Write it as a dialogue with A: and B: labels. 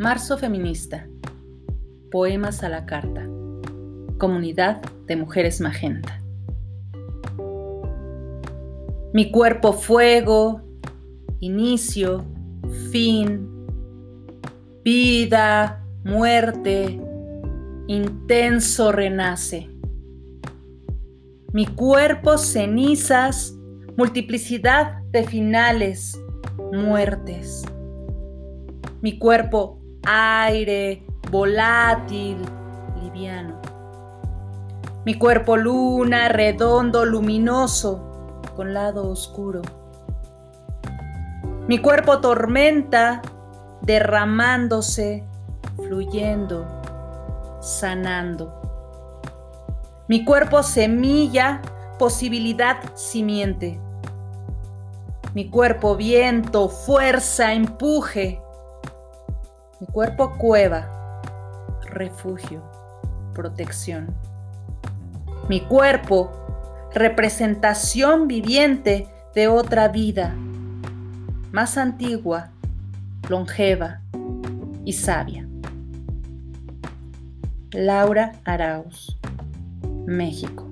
A: Marzo Feminista. Poemas a la carta. Comunidad de Mujeres Magenta. Mi cuerpo fuego, inicio, fin, vida, muerte, intenso renace. Mi cuerpo cenizas, multiplicidad de finales, muertes. Mi cuerpo aire, volátil, liviano. Mi cuerpo luna, redondo, luminoso, con lado oscuro. Mi cuerpo tormenta, derramándose, fluyendo, sanando. Mi cuerpo semilla, posibilidad simiente. Mi cuerpo viento, fuerza, empuje mi cuerpo cueva, refugio, protección. Mi cuerpo, representación viviente de otra vida, más antigua, longeva y sabia. Laura Arauz, México.